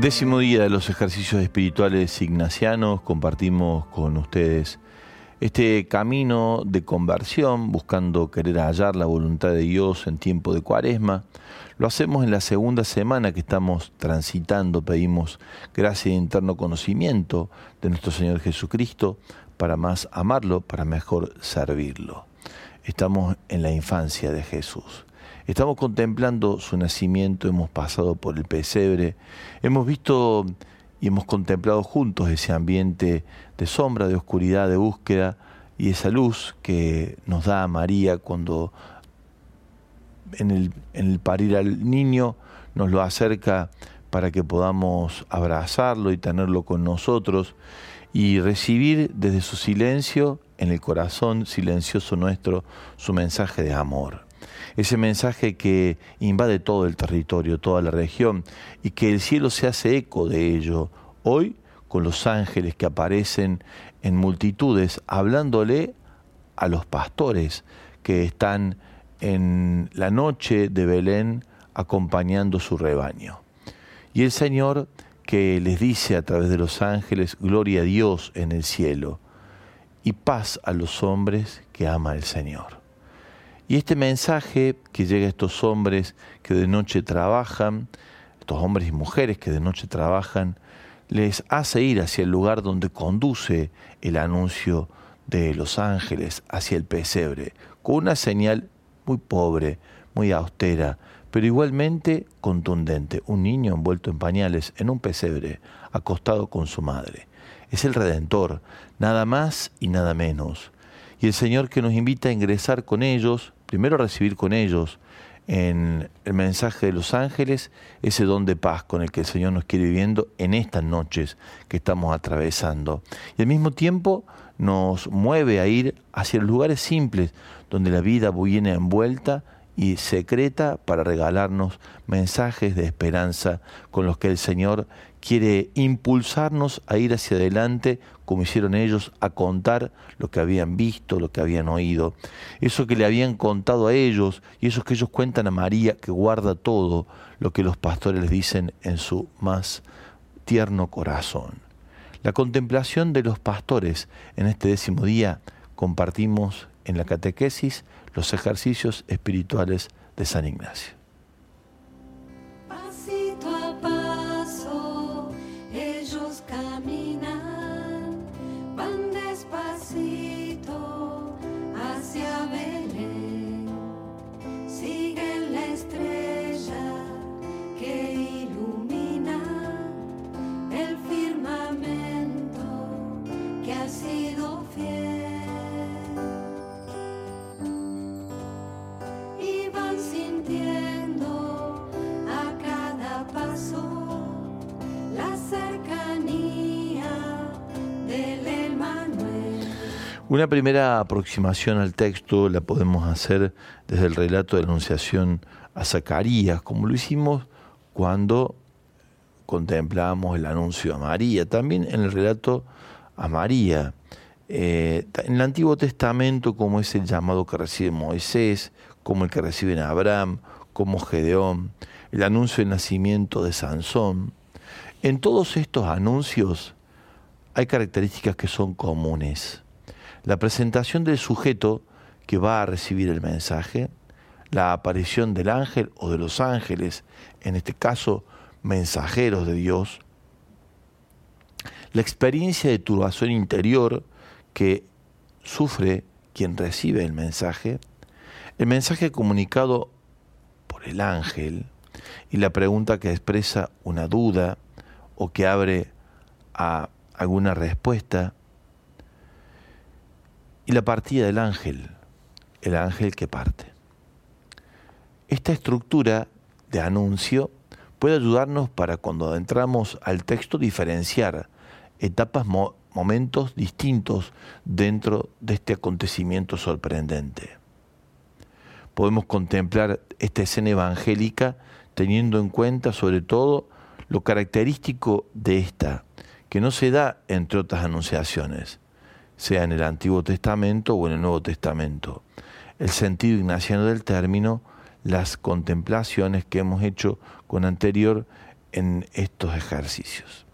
Décimo día de los ejercicios espirituales ignacianos, compartimos con ustedes este camino de conversión, buscando querer hallar la voluntad de Dios en tiempo de cuaresma. Lo hacemos en la segunda semana que estamos transitando, pedimos gracia y interno conocimiento de nuestro Señor Jesucristo para más amarlo, para mejor servirlo. Estamos en la infancia de Jesús. Estamos contemplando su nacimiento, hemos pasado por el pesebre, hemos visto y hemos contemplado juntos ese ambiente de sombra, de oscuridad, de búsqueda y esa luz que nos da María cuando en el, parir al niño nos lo acerca para que podamos abrazarlo y tenerlo con nosotros y recibir desde su silencio, en el corazón silencioso nuestro, su mensaje de amor ese mensaje que invade todo el territorio, toda la región, y que el cielo se hace eco de ello. Hoy, con los ángeles que aparecen en multitudes, hablándole a los pastores que están en la noche de Belén acompañando su rebaño. Y el Señor que les dice a través de los ángeles, gloria a Dios en el cielo y paz a los hombres que ama el Señor. Y este mensaje que llega a estos hombres que de noche trabajan, estos hombres y mujeres que de noche trabajan, les hace ir hacia el lugar donde conduce el anuncio de los ángeles, hacia el pesebre, con una señal muy pobre, muy austera, pero igualmente contundente, un niño envuelto en pañales en un pesebre, acostado con su madre. Es el Redentor, nada más y nada menos. Y el Señor que nos invita a ingresar con ellos primero recibir con ellos en el mensaje de los ángeles ese don de paz con el que el Señor nos quiere viviendo en estas noches que estamos atravesando. Y al mismo tiempo nos mueve a ir hacia los lugares simples donde la vida viene envuelta y secreta para regalarnos mensajes de esperanza con los que el Señor quiere impulsarnos a ir hacia adelante como hicieron ellos, a contar lo que habían visto, lo que habían oído. Eso que le habían contado a ellos y eso que ellos cuentan a María, que guarda todo lo que los pastores les dicen en su más tierno corazón. La contemplación de los pastores en este décimo día compartimos en la catequesis los ejercicios espirituales de San Ignacio. Una primera aproximación al texto la podemos hacer desde el relato de la Anunciación a Zacarías, como lo hicimos cuando contemplamos el anuncio a María, también en el relato a María. Eh, en el Antiguo Testamento, como es el llamado que recibe Moisés, como el que recibe Abraham, como Gedeón, el anuncio del nacimiento de Sansón. En todos estos anuncios hay características que son comunes la presentación del sujeto que va a recibir el mensaje, la aparición del ángel o de los ángeles, en este caso mensajeros de Dios, la experiencia de turbación interior que sufre quien recibe el mensaje, el mensaje comunicado por el ángel y la pregunta que expresa una duda o que abre a alguna respuesta, y la partida del ángel, el ángel que parte. Esta estructura de anuncio puede ayudarnos para cuando adentramos al texto diferenciar etapas, momentos distintos dentro de este acontecimiento sorprendente. Podemos contemplar esta escena evangélica teniendo en cuenta sobre todo lo característico de esta, que no se da entre otras anunciaciones, sea en el Antiguo Testamento o en el Nuevo Testamento. El sentido ignaciano del término, las contemplaciones que hemos hecho con anterior en estos ejercicios.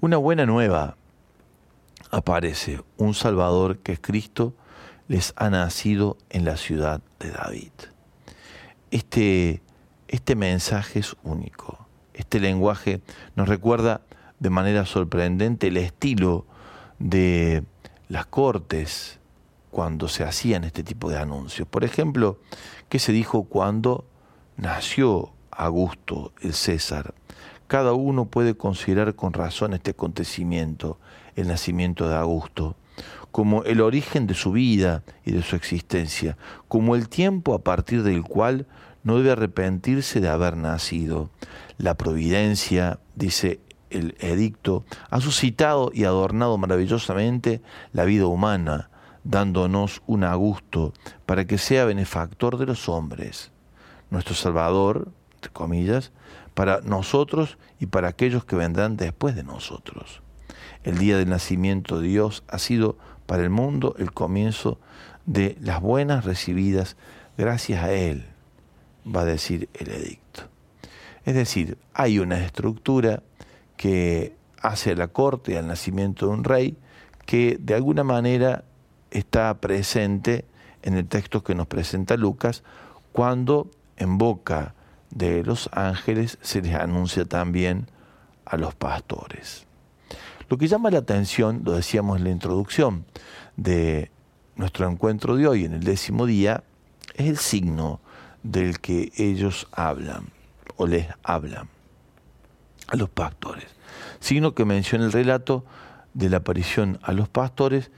Una buena nueva aparece, un Salvador que es Cristo, les ha nacido en la ciudad de David. Este, este mensaje es único. Este lenguaje nos recuerda de manera sorprendente el estilo de las cortes cuando se hacían este tipo de anuncios. Por ejemplo, ¿qué se dijo cuando nació Augusto el César? Cada uno puede considerar con razón este acontecimiento, el nacimiento de Augusto, como el origen de su vida y de su existencia, como el tiempo a partir del cual no debe arrepentirse de haber nacido. La providencia, dice el edicto, ha suscitado y adornado maravillosamente la vida humana, dándonos un Augusto para que sea benefactor de los hombres. Nuestro Salvador, entre comillas, para nosotros y para aquellos que vendrán después de nosotros. El día del nacimiento de Dios ha sido para el mundo el comienzo de las buenas recibidas gracias a Él, va a decir el edicto. Es decir, hay una estructura que hace la corte al nacimiento de un rey que de alguna manera está presente en el texto que nos presenta Lucas cuando en boca de los ángeles se les anuncia también a los pastores. Lo que llama la atención, lo decíamos en la introducción de nuestro encuentro de hoy, en el décimo día, es el signo del que ellos hablan o les hablan a los pastores. Signo que menciona el relato de la aparición a los pastores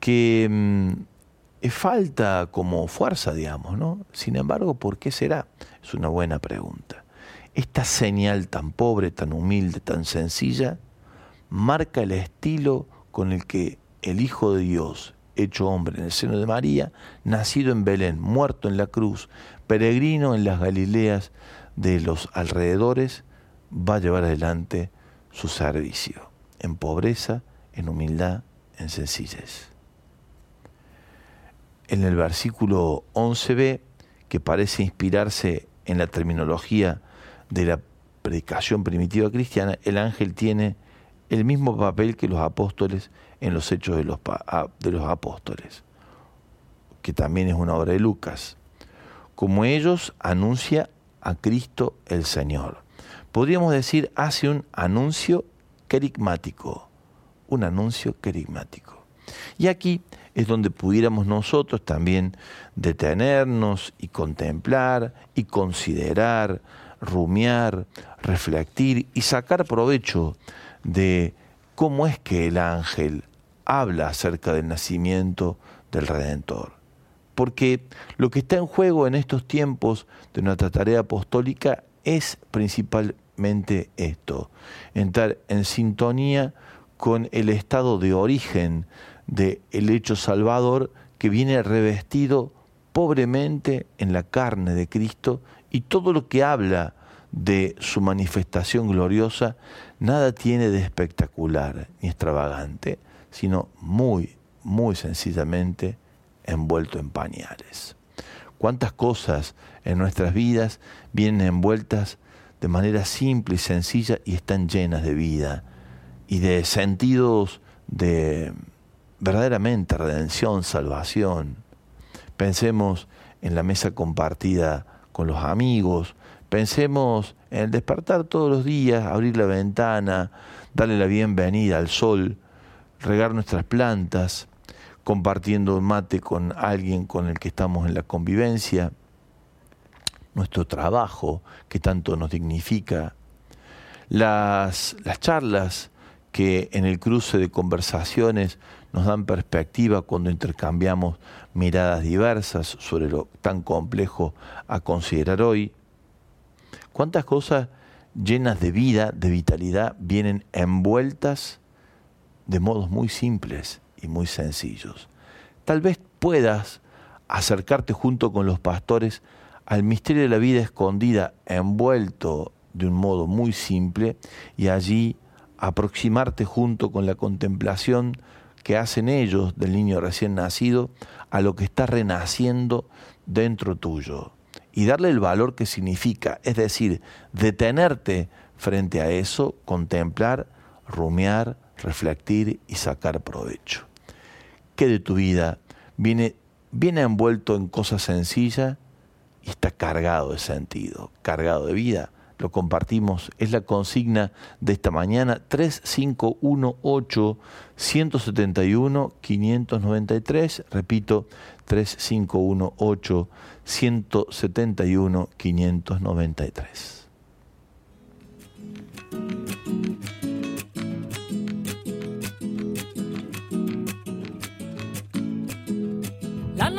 que mm, falta como fuerza, digamos, ¿no? Sin embargo, ¿por qué será? Es una buena pregunta. Esta señal tan pobre, tan humilde, tan sencilla, marca el estilo con el que el Hijo de Dios, hecho hombre en el seno de María, nacido en Belén, muerto en la cruz, peregrino en las Galileas de los alrededores, va a llevar adelante su servicio, en pobreza, en humildad, en sencillez en el versículo 11b, que parece inspirarse en la terminología de la predicación primitiva cristiana, el ángel tiene el mismo papel que los apóstoles en los hechos de los, de los apóstoles, que también es una obra de Lucas. Como ellos, anuncia a Cristo el Señor. Podríamos decir, hace un anuncio querigmático, un anuncio querigmático. Y aquí es donde pudiéramos nosotros también detenernos y contemplar y considerar, rumiar, reflectir y sacar provecho de cómo es que el ángel habla acerca del nacimiento del Redentor. Porque lo que está en juego en estos tiempos de nuestra tarea apostólica es principalmente esto, entrar en sintonía con el estado de origen de el hecho salvador que viene revestido pobremente en la carne de Cristo y todo lo que habla de su manifestación gloriosa nada tiene de espectacular ni extravagante, sino muy, muy sencillamente envuelto en pañales. ¿Cuántas cosas en nuestras vidas vienen envueltas de manera simple y sencilla y están llenas de vida y de sentidos de verdaderamente redención, salvación. Pensemos en la mesa compartida con los amigos, pensemos en el despertar todos los días, abrir la ventana, darle la bienvenida al sol, regar nuestras plantas, compartiendo un mate con alguien con el que estamos en la convivencia, nuestro trabajo que tanto nos dignifica, las, las charlas que en el cruce de conversaciones nos dan perspectiva cuando intercambiamos miradas diversas sobre lo tan complejo a considerar hoy. ¿Cuántas cosas llenas de vida, de vitalidad, vienen envueltas de modos muy simples y muy sencillos? Tal vez puedas acercarte junto con los pastores al misterio de la vida escondida, envuelto de un modo muy simple, y allí aproximarte junto con la contemplación que hacen ellos del niño recién nacido a lo que está renaciendo dentro tuyo y darle el valor que significa, es decir, detenerte frente a eso, contemplar, rumiar, reflectir y sacar provecho. ¿Qué de tu vida viene, viene envuelto en cosas sencillas está cargado de sentido, cargado de vida? Lo compartimos, es la consigna de esta mañana 3518 171 593, repito, 3518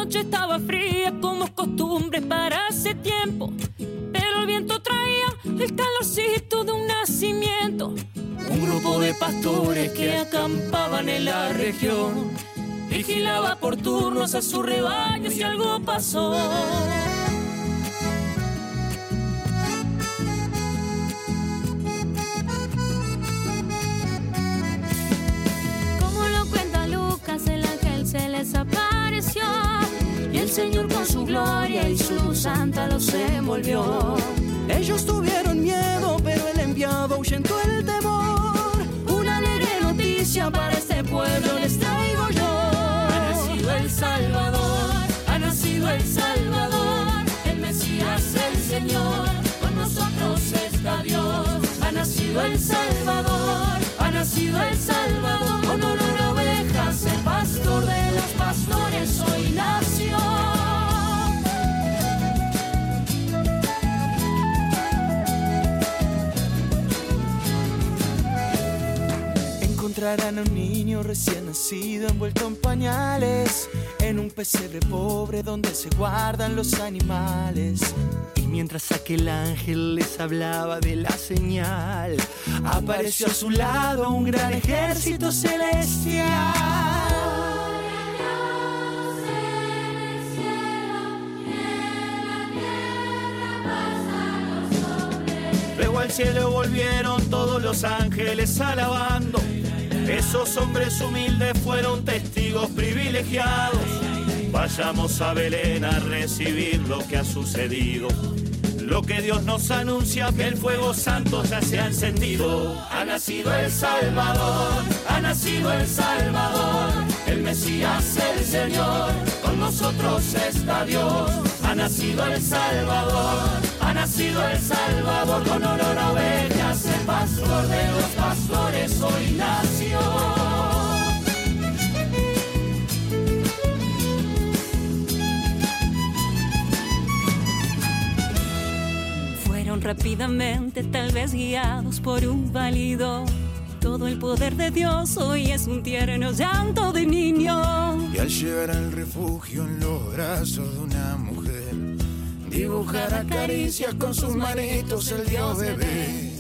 noche estaba fría como costumbre para ese tiempo, pero el viento traía el calorcito de un nacimiento. Un grupo de pastores que acampaban en la región vigilaba por turnos a su rebaño si algo pasó. El Señor con su gloria y su santa los envolvió. Ellos tuvieron miedo, pero el enviado ahuyentó el temor. Una alegre noticia para este pueblo les traigo yo. Ha nacido el Salvador, ha nacido el Salvador, el Mesías, el Señor, con nosotros está Dios. Ha nacido el Salvador, A un niño recién nacido envuelto en pañales, en un pesebre pobre donde se guardan los animales. Y mientras aquel ángel les hablaba de la señal, apareció a su lado un gran ejército celestial. Luego al cielo volvieron todos los ángeles alabando. Esos hombres humildes fueron testigos privilegiados. Vayamos a Belén a recibir lo que ha sucedido. Lo que Dios nos anuncia que el fuego santo ya se ha encendido. Ha nacido el Salvador, ha nacido el Salvador, el Mesías, el Señor, con nosotros está Dios. Ha nacido el Salvador, ha nacido el Salvador, con olor a ovejas, el pastor rápidamente, tal vez guiados por un válido. Todo el poder de Dios hoy es un tierno llanto de niño. Y al llegar al refugio en los brazos de una mujer, dibujará caricias con sus manitos el Dios bebé.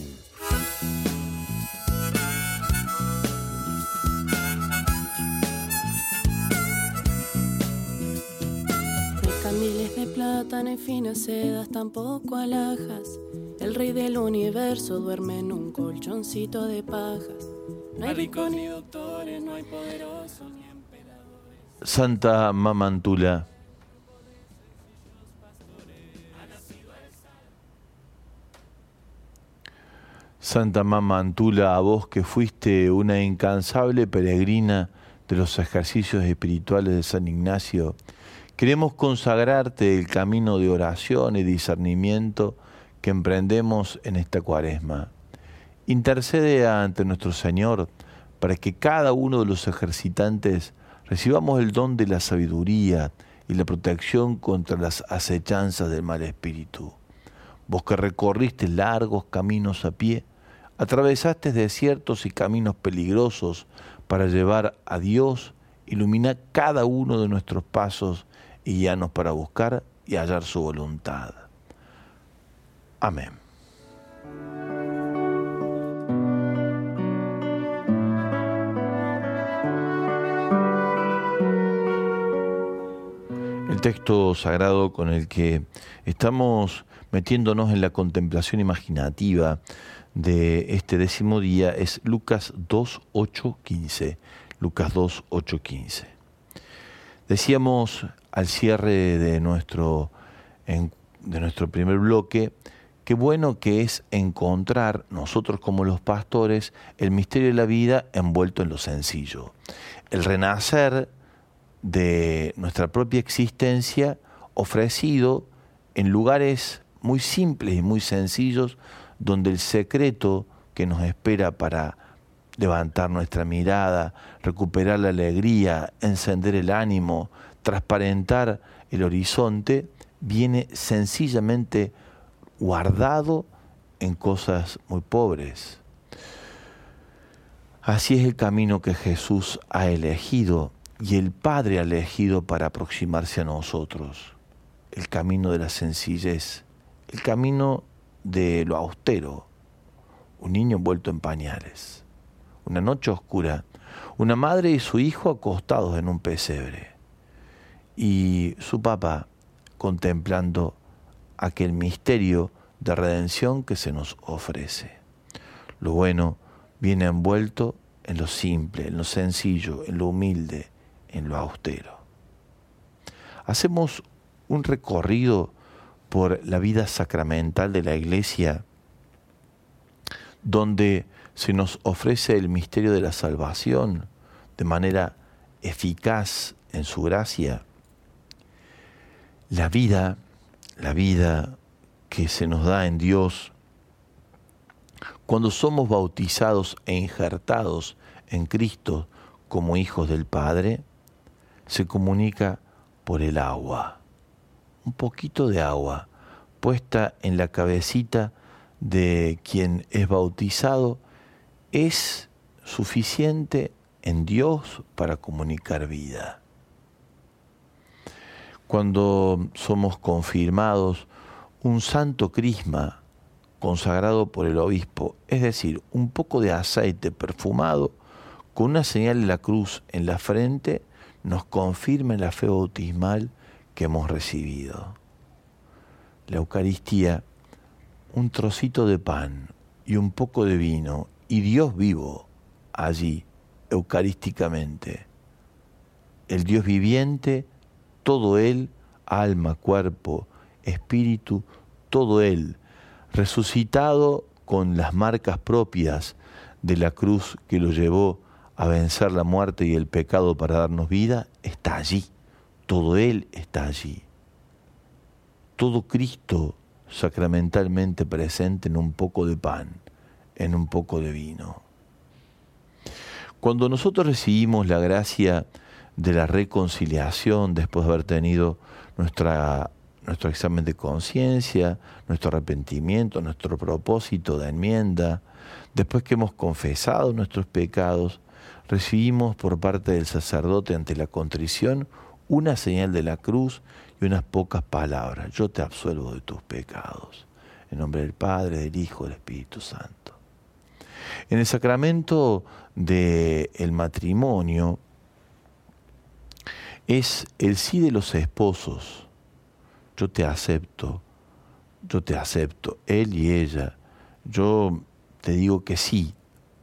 No hay camiles de plata, hay finas sedas, tampoco alhajas. El rey del universo duerme en un colchoncito de pajas. No hay ricos ni doctores, no hay poderosos ni emperadores. Santa Mamantula. Santa Mamantula, a vos que fuiste una incansable peregrina de los ejercicios espirituales de San Ignacio, queremos consagrarte el camino de oración y discernimiento que emprendemos en esta cuaresma. Intercede ante nuestro Señor para que cada uno de los ejercitantes recibamos el don de la sabiduría y la protección contra las acechanzas del mal espíritu. Vos que recorriste largos caminos a pie, atravesaste desiertos y caminos peligrosos para llevar a Dios, ilumina cada uno de nuestros pasos y guíanos para buscar y hallar su voluntad. Amén. El texto sagrado con el que estamos metiéndonos en la contemplación imaginativa de este décimo día es Lucas 2, 8, 15. Lucas 2, 8, 15. Decíamos al cierre de nuestro, de nuestro primer bloque, qué bueno que es encontrar nosotros como los pastores el misterio de la vida envuelto en lo sencillo. El renacer de nuestra propia existencia ofrecido en lugares muy simples y muy sencillos donde el secreto que nos espera para levantar nuestra mirada, recuperar la alegría, encender el ánimo, transparentar el horizonte, viene sencillamente guardado en cosas muy pobres. Así es el camino que Jesús ha elegido y el Padre ha elegido para aproximarse a nosotros. El camino de la sencillez, el camino de lo austero. Un niño envuelto en pañales. Una noche oscura. Una madre y su hijo acostados en un pesebre. Y su papá contemplando aquel misterio de redención que se nos ofrece. Lo bueno viene envuelto en lo simple, en lo sencillo, en lo humilde, en lo austero. Hacemos un recorrido por la vida sacramental de la iglesia donde se nos ofrece el misterio de la salvación de manera eficaz en su gracia la vida, la vida que se nos da en Dios, cuando somos bautizados e injertados en Cristo como hijos del Padre, se comunica por el agua. Un poquito de agua puesta en la cabecita de quien es bautizado es suficiente en Dios para comunicar vida cuando somos confirmados un santo crisma consagrado por el obispo, es decir, un poco de aceite perfumado con una señal de la cruz en la frente, nos confirma la fe bautismal que hemos recibido. La Eucaristía, un trocito de pan y un poco de vino y Dios vivo allí, eucarísticamente. El Dios viviente, todo Él, alma, cuerpo, espíritu, todo Él, resucitado con las marcas propias de la cruz que lo llevó a vencer la muerte y el pecado para darnos vida, está allí. Todo Él está allí. Todo Cristo sacramentalmente presente en un poco de pan, en un poco de vino. Cuando nosotros recibimos la gracia de la reconciliación después de haber tenido nuestra, nuestro examen de conciencia, nuestro arrepentimiento, nuestro propósito de enmienda, después que hemos confesado nuestros pecados, recibimos por parte del sacerdote ante la contrición una señal de la cruz y unas pocas palabras. Yo te absuelvo de tus pecados. En nombre del Padre, del Hijo, del Espíritu Santo. En el sacramento del matrimonio, es el sí de los esposos. Yo te acepto, yo te acepto, él y ella. Yo te digo que sí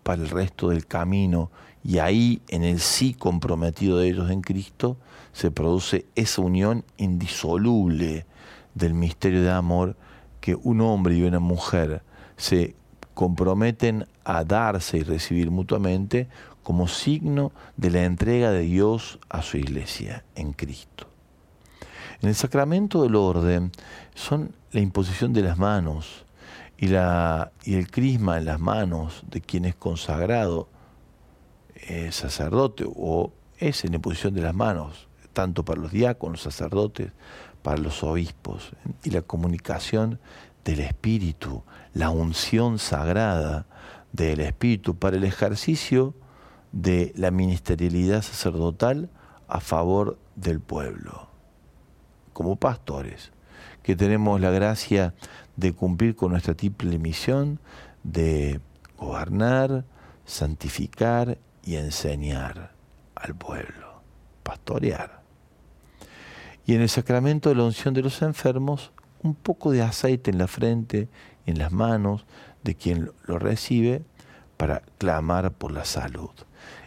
para el resto del camino y ahí en el sí comprometido de ellos en Cristo se produce esa unión indisoluble del misterio de amor que un hombre y una mujer se comprometen a darse y recibir mutuamente como signo de la entrega de Dios a su iglesia en Cristo. En el sacramento del orden son la imposición de las manos y, el crisma en las manos de quien es consagrado eh, sacerdote o es en imposición de las manos, tanto para los diáconos, sacerdotes, para los obispos, y la comunicación del Espíritu, la unción sagrada del Espíritu para el ejercicio de la ministerialidad sacerdotal a favor del pueblo, como pastores, que tenemos la gracia de cumplir con nuestra triple misión de gobernar, santificar y enseñar al pueblo, pastorear. Y en el sacramento de la unción de los enfermos, un poco de aceite en la frente en las manos de quien lo recibe para clamar por la salud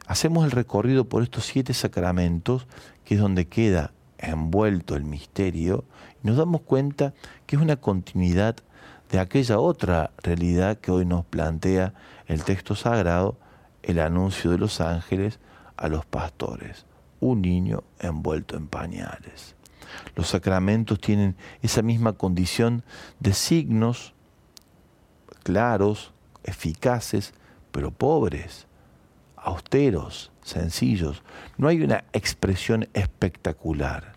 hacemos el recorrido por estos siete sacramentos, que es donde queda envuelto el misterio y nos damos cuenta que es una continuidad de aquella otra realidad que hoy nos plantea el texto sagrado, el anuncio de los ángeles a los pastores, un niño envuelto en pañales. Los sacramentos tienen esa misma condición de signos claros, eficaces, pero pobres, austeros, sencillos. No hay una expresión espectacular.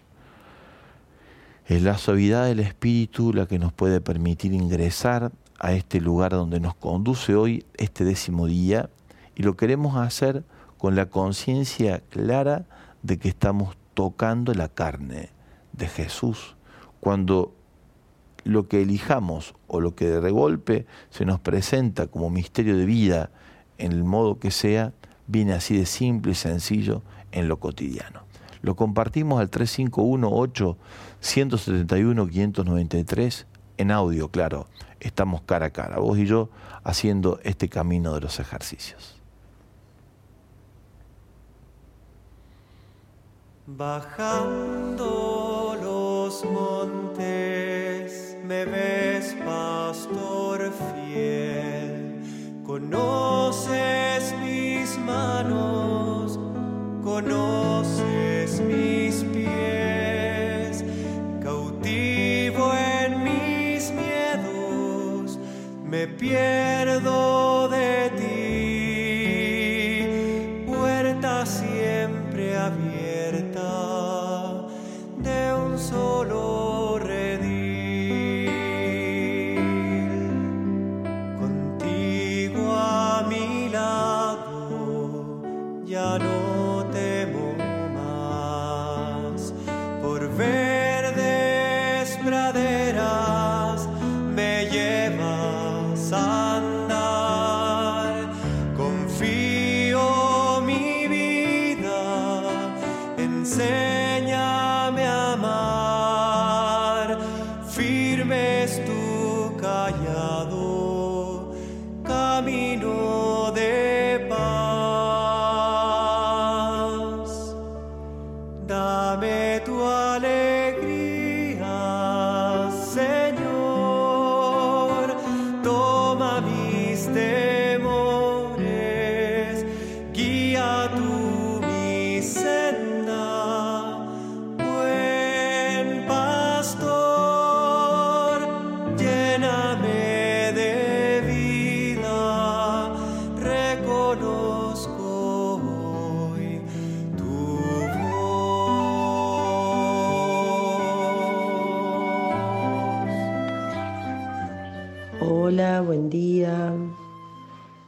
Es la suavidad del Espíritu la que nos puede permitir ingresar a este lugar donde nos conduce hoy este décimo día y lo queremos hacer con la conciencia clara de que estamos tocando la carne de Jesús. Cuando lo que elijamos o lo que de golpe se nos presenta como misterio de vida en el modo que sea, viene así de simple y sencillo en lo cotidiano. Lo compartimos al 3518-171-593 en audio, claro. Estamos cara a cara, vos y yo, haciendo este camino de los ejercicios. Bajando los montes, me ves, pastor fiel, conoces mis manos, conoces mis pies, cautivo en mis miedos, me pierdo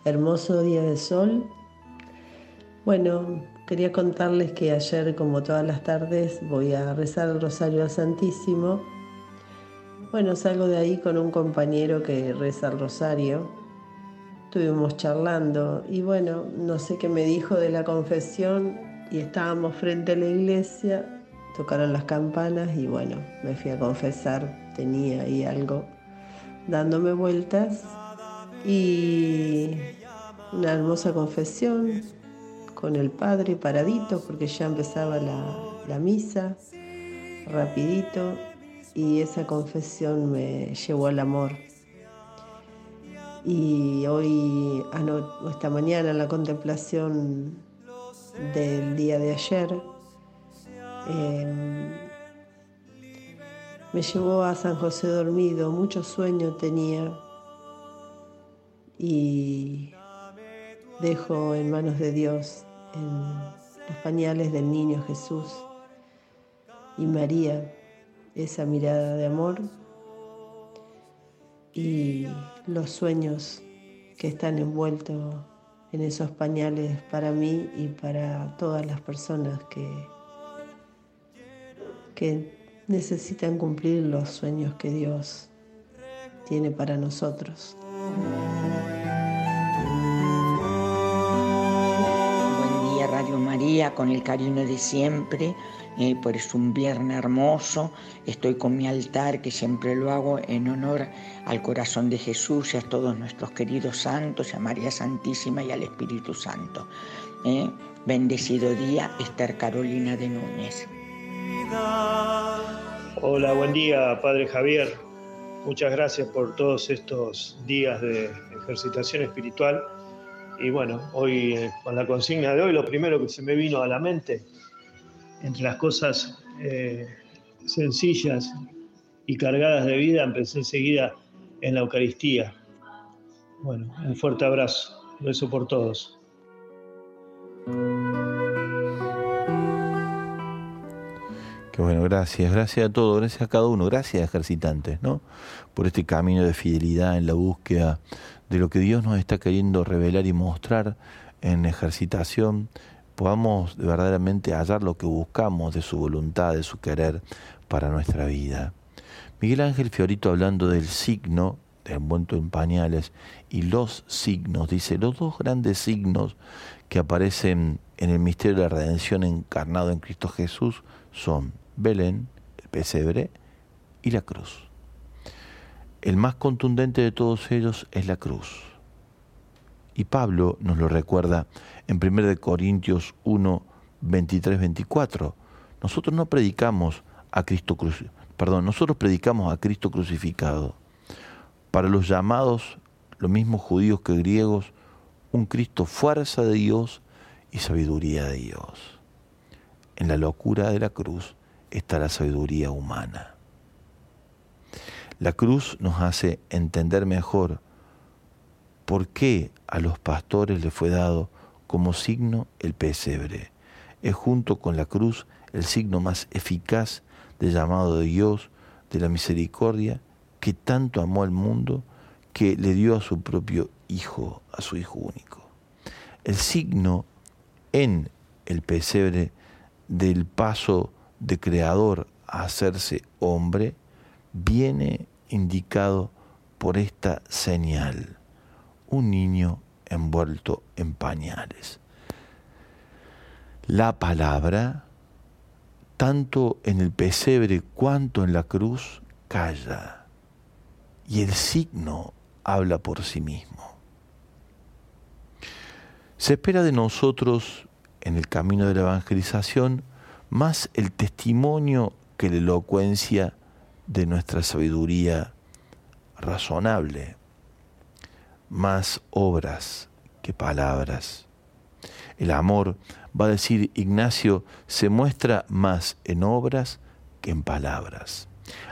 Hermoso día de sol. Bueno, quería contarles que ayer, como todas las tardes, voy a rezar el Rosario al Santísimo. Bueno, salgo de ahí con un compañero que reza el Rosario. Estuvimos charlando y bueno, no sé qué me dijo de la confesión y estábamos frente a la iglesia, tocaron las campanas y bueno, me fui a confesar, tenía ahí algo dándome vueltas y una hermosa confesión con el padre paradito porque ya empezaba la, la misa, rapidito, y esa confesión me llevó al amor. Y hoy, esta mañana, en la contemplación del día de ayer, em, me llevó a San José dormido, mucho sueño tenía y dejo en manos de Dios, en los pañales del niño Jesús y María, esa mirada de amor y los sueños que están envueltos en esos pañales para mí y para todas las personas que, que necesitan cumplir los sueños que Dios tiene para nosotros. Con el cariño de siempre, eh, por es un viernes hermoso, estoy con mi altar que siempre lo hago en honor al corazón de Jesús y a todos nuestros queridos santos, a María Santísima y al Espíritu Santo. Eh, Bendecido día, Esther Carolina de Núñez. Hola, buen día, Padre Javier. Muchas gracias por todos estos días de ejercitación espiritual. Y bueno, hoy eh, con la consigna de hoy, lo primero que se me vino a la mente, entre las cosas eh, sencillas y cargadas de vida, empecé enseguida en la Eucaristía. Bueno, un fuerte abrazo. Beso por todos. Qué bueno, gracias, gracias a todos, gracias a cada uno, gracias ejercitantes, ¿no? Por este camino de fidelidad en la búsqueda de lo que Dios nos está queriendo revelar y mostrar en ejercitación, podamos verdaderamente hallar lo que buscamos de su voluntad, de su querer para nuestra vida. Miguel Ángel Fiorito hablando del signo de envuelto en pañales y los signos, dice, los dos grandes signos que aparecen en el misterio de la redención encarnado en Cristo Jesús son Belén, el pesebre y la cruz. El más contundente de todos ellos es la cruz. Y Pablo nos lo recuerda en 1 Corintios 1, 23, 24. Nosotros no predicamos a Cristo perdón, nosotros predicamos a Cristo crucificado. Para los llamados, los mismos judíos que griegos, un Cristo fuerza de Dios y sabiduría de Dios. En la locura de la cruz está la sabiduría humana. La cruz nos hace entender mejor por qué a los pastores les fue dado como signo el pesebre. Es junto con la cruz el signo más eficaz del llamado de Dios, de la misericordia, que tanto amó al mundo que le dio a su propio Hijo, a su Hijo único. El signo en el pesebre del paso de creador a hacerse hombre viene indicado por esta señal, un niño envuelto en pañales. La palabra, tanto en el pesebre cuanto en la cruz, calla y el signo habla por sí mismo. Se espera de nosotros en el camino de la evangelización más el testimonio que la elocuencia de nuestra sabiduría razonable, más obras que palabras. El amor, va a decir Ignacio, se muestra más en obras que en palabras.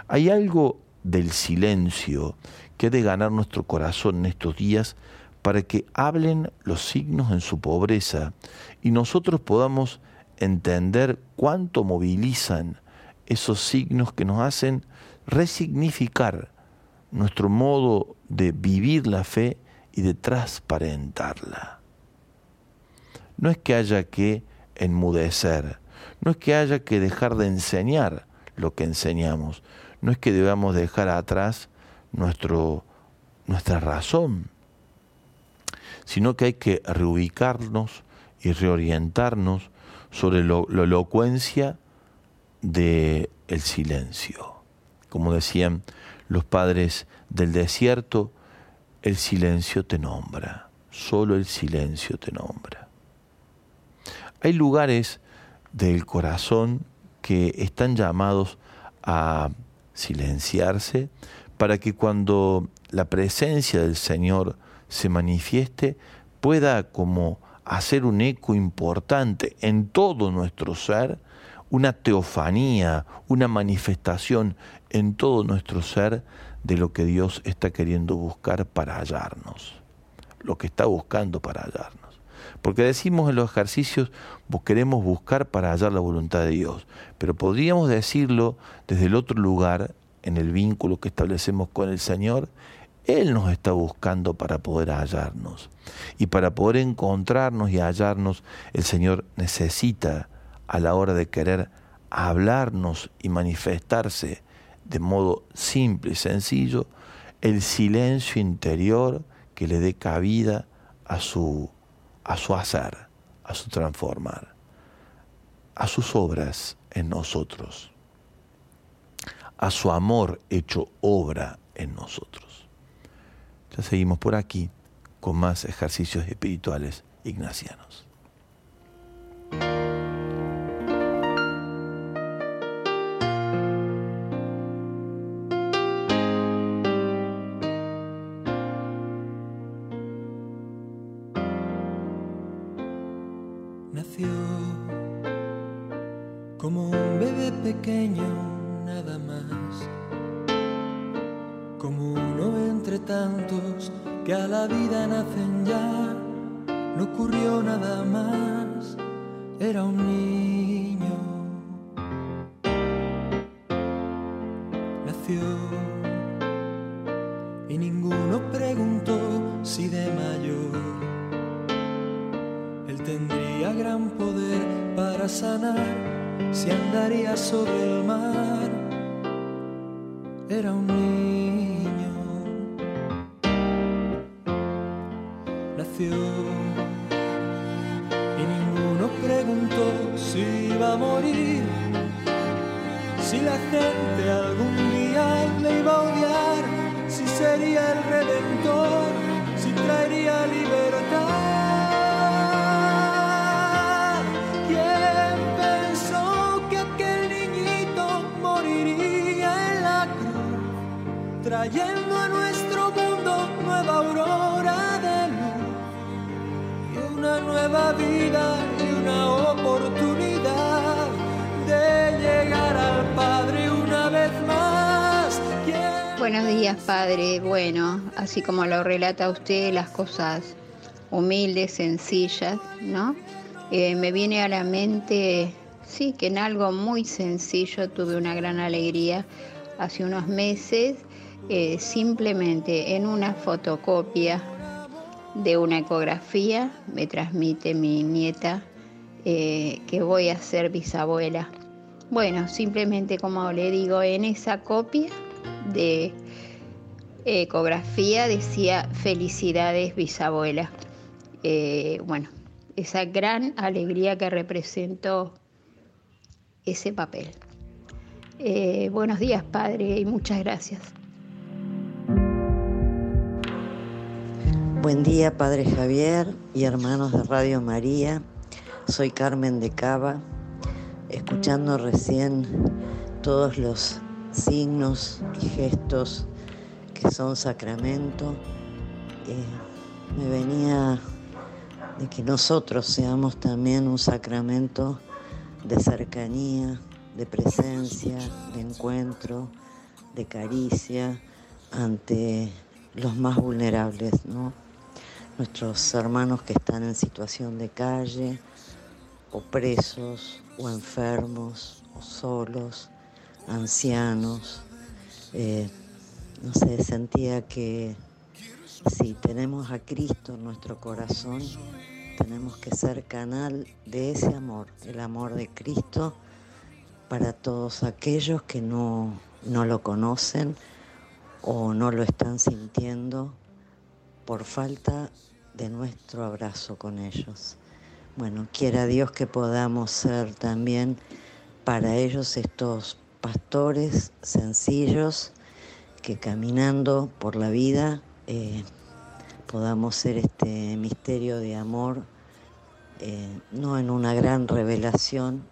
Hay algo del silencio que ha de ganar nuestro corazón en estos días para que hablen los signos en su pobreza y nosotros podamos entender cuánto movilizan esos signos que nos hacen resignificar nuestro modo de vivir la fe y de transparentarla. No es que haya que enmudecer, no es que haya que dejar de enseñar lo que enseñamos, no es que debamos dejar atrás nuestro, nuestra razón, sino que hay que reubicarnos y reorientarnos sobre la elocuencia del el silencio. Como decían los padres del desierto, el silencio te nombra, solo el silencio te nombra. Hay lugares del corazón que están llamados a silenciarse para que cuando la presencia del Señor se manifieste pueda como hacer un eco importante en todo nuestro ser, una teofanía, una manifestación en todo nuestro ser de lo que Dios está queriendo buscar para hallarnos, lo que está buscando para hallarnos. Porque decimos en los ejercicios, queremos buscar para hallar la voluntad de Dios, pero podríamos decirlo desde el otro lugar, en el vínculo que establecemos con el Señor, él nos está buscando para poder hallarnos. Y para poder encontrarnos y hallarnos, el Señor necesita a la hora de querer hablarnos y manifestarse de modo simple y sencillo, el silencio interior que le dé cabida a su, a su hacer, a su transformar, a sus obras en nosotros, a su amor hecho obra en nosotros. Ya seguimos por aquí con más ejercicios espirituales ignacianos. Era un niño. Nació y ninguno preguntó si iba a morir. Si la gente algún día le iba a odiar, si sería el redentor, Buenos días, padre. Bueno, así como lo relata usted, las cosas humildes, sencillas, ¿no? Eh, me viene a la mente, sí, que en algo muy sencillo tuve una gran alegría hace unos meses, eh, simplemente en una fotocopia de una ecografía me transmite mi nieta eh, que voy a ser bisabuela. Bueno, simplemente como le digo, en esa copia de ecografía decía felicidades bisabuela. Eh, bueno, esa gran alegría que representó ese papel. Eh, buenos días, padre, y muchas gracias. Buen día, Padre Javier y hermanos de Radio María. Soy Carmen de Cava, escuchando recién todos los signos y gestos que son sacramento. Eh, me venía de que nosotros seamos también un sacramento de cercanía, de presencia, de encuentro, de caricia ante los más vulnerables, ¿no? Nuestros hermanos que están en situación de calle, o presos, o enfermos, o solos, ancianos. Eh, no sé, sentía que si tenemos a Cristo en nuestro corazón, tenemos que ser canal de ese amor, el amor de Cristo para todos aquellos que no, no lo conocen o no lo están sintiendo por falta de nuestro abrazo con ellos. Bueno, quiera Dios que podamos ser también para ellos estos pastores sencillos que caminando por la vida eh, podamos ser este misterio de amor, eh, no en una gran revelación,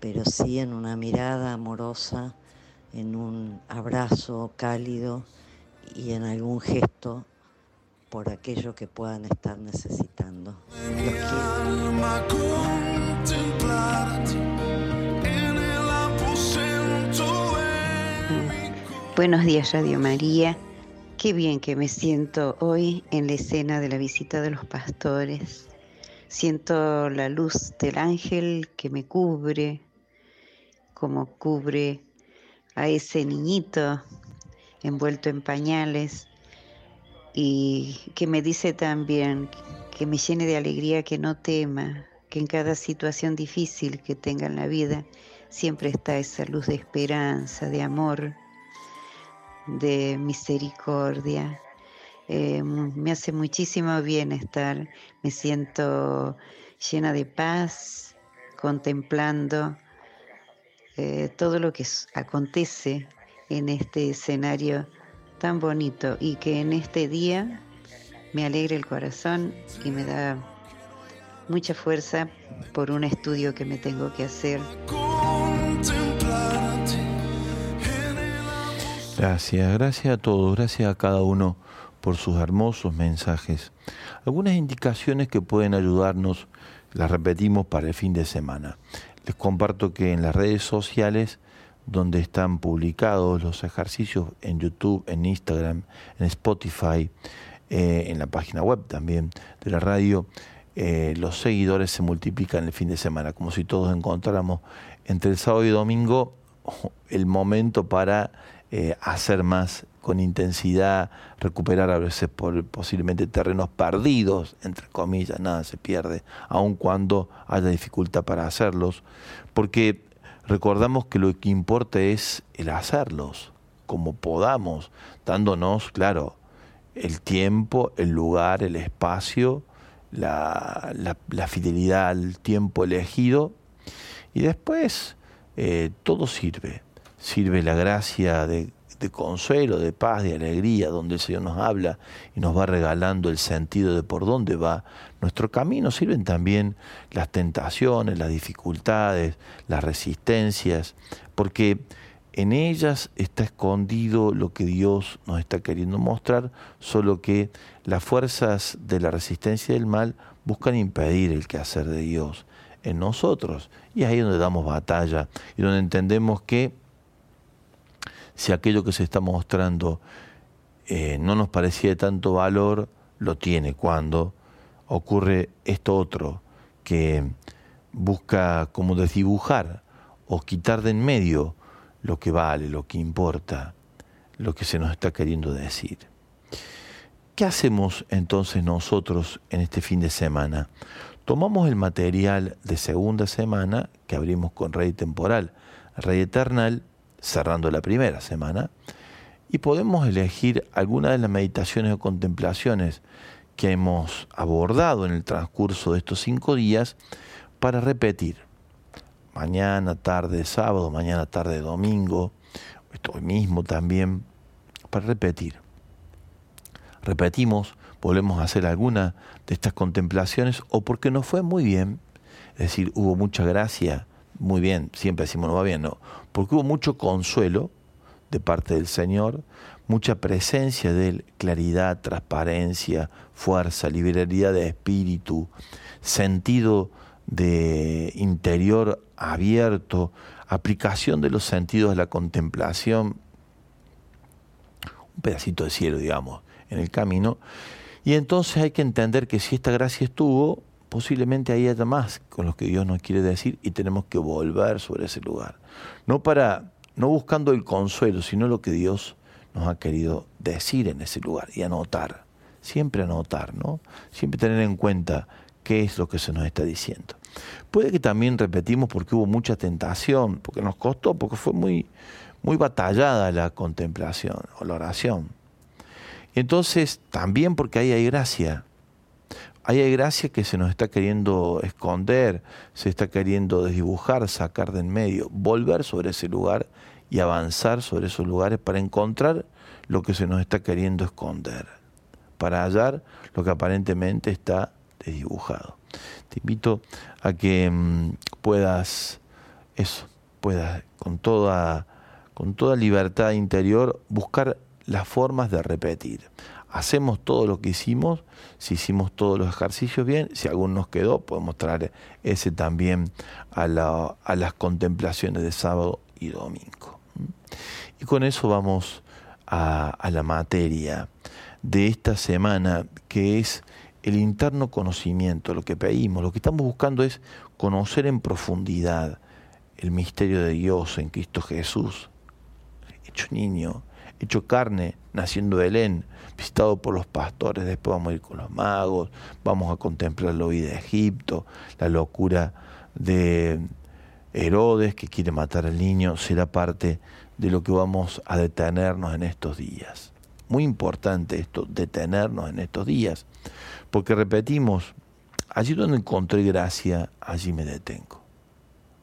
pero sí en una mirada amorosa, en un abrazo cálido y en algún gesto por aquello que puedan estar necesitando. Los. Buenos días, Radio María. Qué bien que me siento hoy en la escena de la visita de los pastores. Siento la luz del ángel que me cubre, como cubre a ese niñito envuelto en pañales y que me dice también que me llene de alegría, que no tema, que en cada situación difícil que tenga en la vida siempre está esa luz de esperanza, de amor, de misericordia. Eh, me hace muchísimo bien estar, me siento llena de paz, contemplando eh, todo lo que acontece en este escenario tan bonito y que en este día me alegra el corazón y me da mucha fuerza por un estudio que me tengo que hacer. Gracias, gracias a todos, gracias a cada uno por sus hermosos mensajes. Algunas indicaciones que pueden ayudarnos, las repetimos para el fin de semana. Les comparto que en las redes sociales donde están publicados los ejercicios en YouTube, en Instagram, en Spotify, eh, en la página web también de la radio, eh, los seguidores se multiplican el fin de semana, como si todos encontráramos entre el sábado y domingo el momento para eh, hacer más con intensidad, recuperar a veces por, posiblemente terrenos perdidos, entre comillas, nada se pierde, aun cuando haya dificultad para hacerlos, porque recordamos que lo que importa es el hacerlos, como podamos, dándonos, claro, el tiempo, el lugar, el espacio, la, fidelidad al tiempo elegido, y después eh, todo sirve. Sirve la gracia de, de consuelo, de paz, de alegría, donde el Señor nos habla y nos va regalando el sentido de por dónde va nuestro camino. Sirven también las tentaciones, las dificultades, las resistencias, porque en ellas está escondido lo que Dios nos está queriendo mostrar, solo que las fuerzas de la resistencia del mal buscan impedir el quehacer de Dios en nosotros. Y ahí es donde damos batalla y donde entendemos que si aquello que se está mostrando eh, no nos parecía de tanto valor, lo tiene cuando ocurre esto otro, que busca como desdibujar o quitar de en medio lo que vale, lo que importa, lo que se nos está queriendo decir. ¿Qué hacemos entonces nosotros en este fin de semana? Tomamos el material de segunda semana que abrimos con Rey Temporal, Rey Eternal, cerrando la primera semana, y podemos elegir alguna de las meditaciones o contemplaciones que hemos abordado en el transcurso de estos cinco días para repetir. Mañana, tarde, sábado, mañana, tarde, domingo, hoy mismo también, para repetir. Repetimos, volvemos a hacer alguna de estas contemplaciones o porque nos fue muy bien, es decir, hubo mucha gracia, muy bien, siempre decimos no va bien, no, porque hubo mucho consuelo de parte del Señor, mucha presencia de Él, claridad, transparencia, fuerza, liberalidad de espíritu, sentido de interior abierto, aplicación de los sentidos de la contemplación, un pedacito de cielo, digamos, en el camino. Y entonces hay que entender que si esta gracia estuvo, posiblemente hay haya más con lo que Dios nos quiere decir y tenemos que volver sobre ese lugar. No para, no buscando el consuelo, sino lo que Dios nos ha querido decir en ese lugar y anotar. Siempre anotar, ¿no? Siempre tener en cuenta qué es lo que se nos está diciendo. Puede que también repetimos porque hubo mucha tentación, porque nos costó, porque fue muy, muy batallada la contemplación o la oración. Entonces, también porque ahí hay gracia, Hay gracia que se nos está queriendo esconder, se está queriendo desdibujar, sacar de en medio, volver sobre ese lugar y avanzar sobre esos lugares para encontrar lo que se nos está queriendo esconder, para hallar lo que aparentemente está desdibujado. Te invito a que mm, puedas eso, puedas con toda con toda libertad interior buscar las formas de repetir hacemos todo lo que hicimos, si hicimos todos los ejercicios bien, si alguno nos quedó, podemos traer ese también a, las contemplaciones de sábado y domingo. Y con eso vamos a, a la materia de esta semana, que es el interno conocimiento, lo que pedimos, lo que estamos buscando es conocer en profundidad el misterio de Dios en Cristo Jesús, hecho niño, hecho carne, naciendo de Belén, visitado por los pastores, después vamos a ir con los magos, vamos a contemplar la vida de Egipto, la locura de Herodes que quiere matar al niño, será parte de lo que vamos a detenernos en estos días. Muy importante esto, detenernos en estos días, porque repetimos, allí donde encontré gracia, allí me detengo,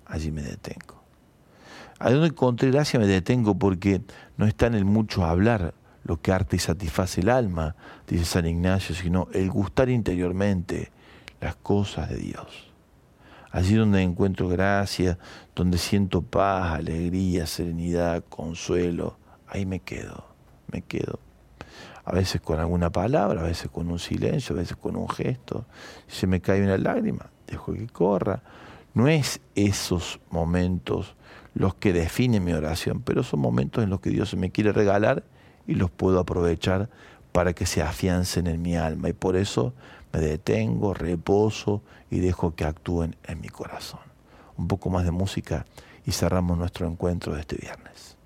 allí me detengo. Allí donde encontré gracia me detengo porque no está en el mucho hablar, lo que arte y satisface el alma, dice San Ignacio, sino el gustar interiormente las cosas de Dios. Allí donde encuentro gracia, donde siento paz, alegría, serenidad, consuelo, ahí me quedo, me quedo. a veces con alguna palabra, a veces con un silencio, a veces con un gesto. Si se me cae una lágrima, dejo que corra. No es esos momentos los que definen mi oración, pero son momentos en los que Dios me quiere regalar y los puedo aprovechar para que se afiancen en mi alma. Y por eso me detengo, reposo y dejo que actúen en mi corazón. Un poco más de música y cerramos nuestro encuentro de este viernes.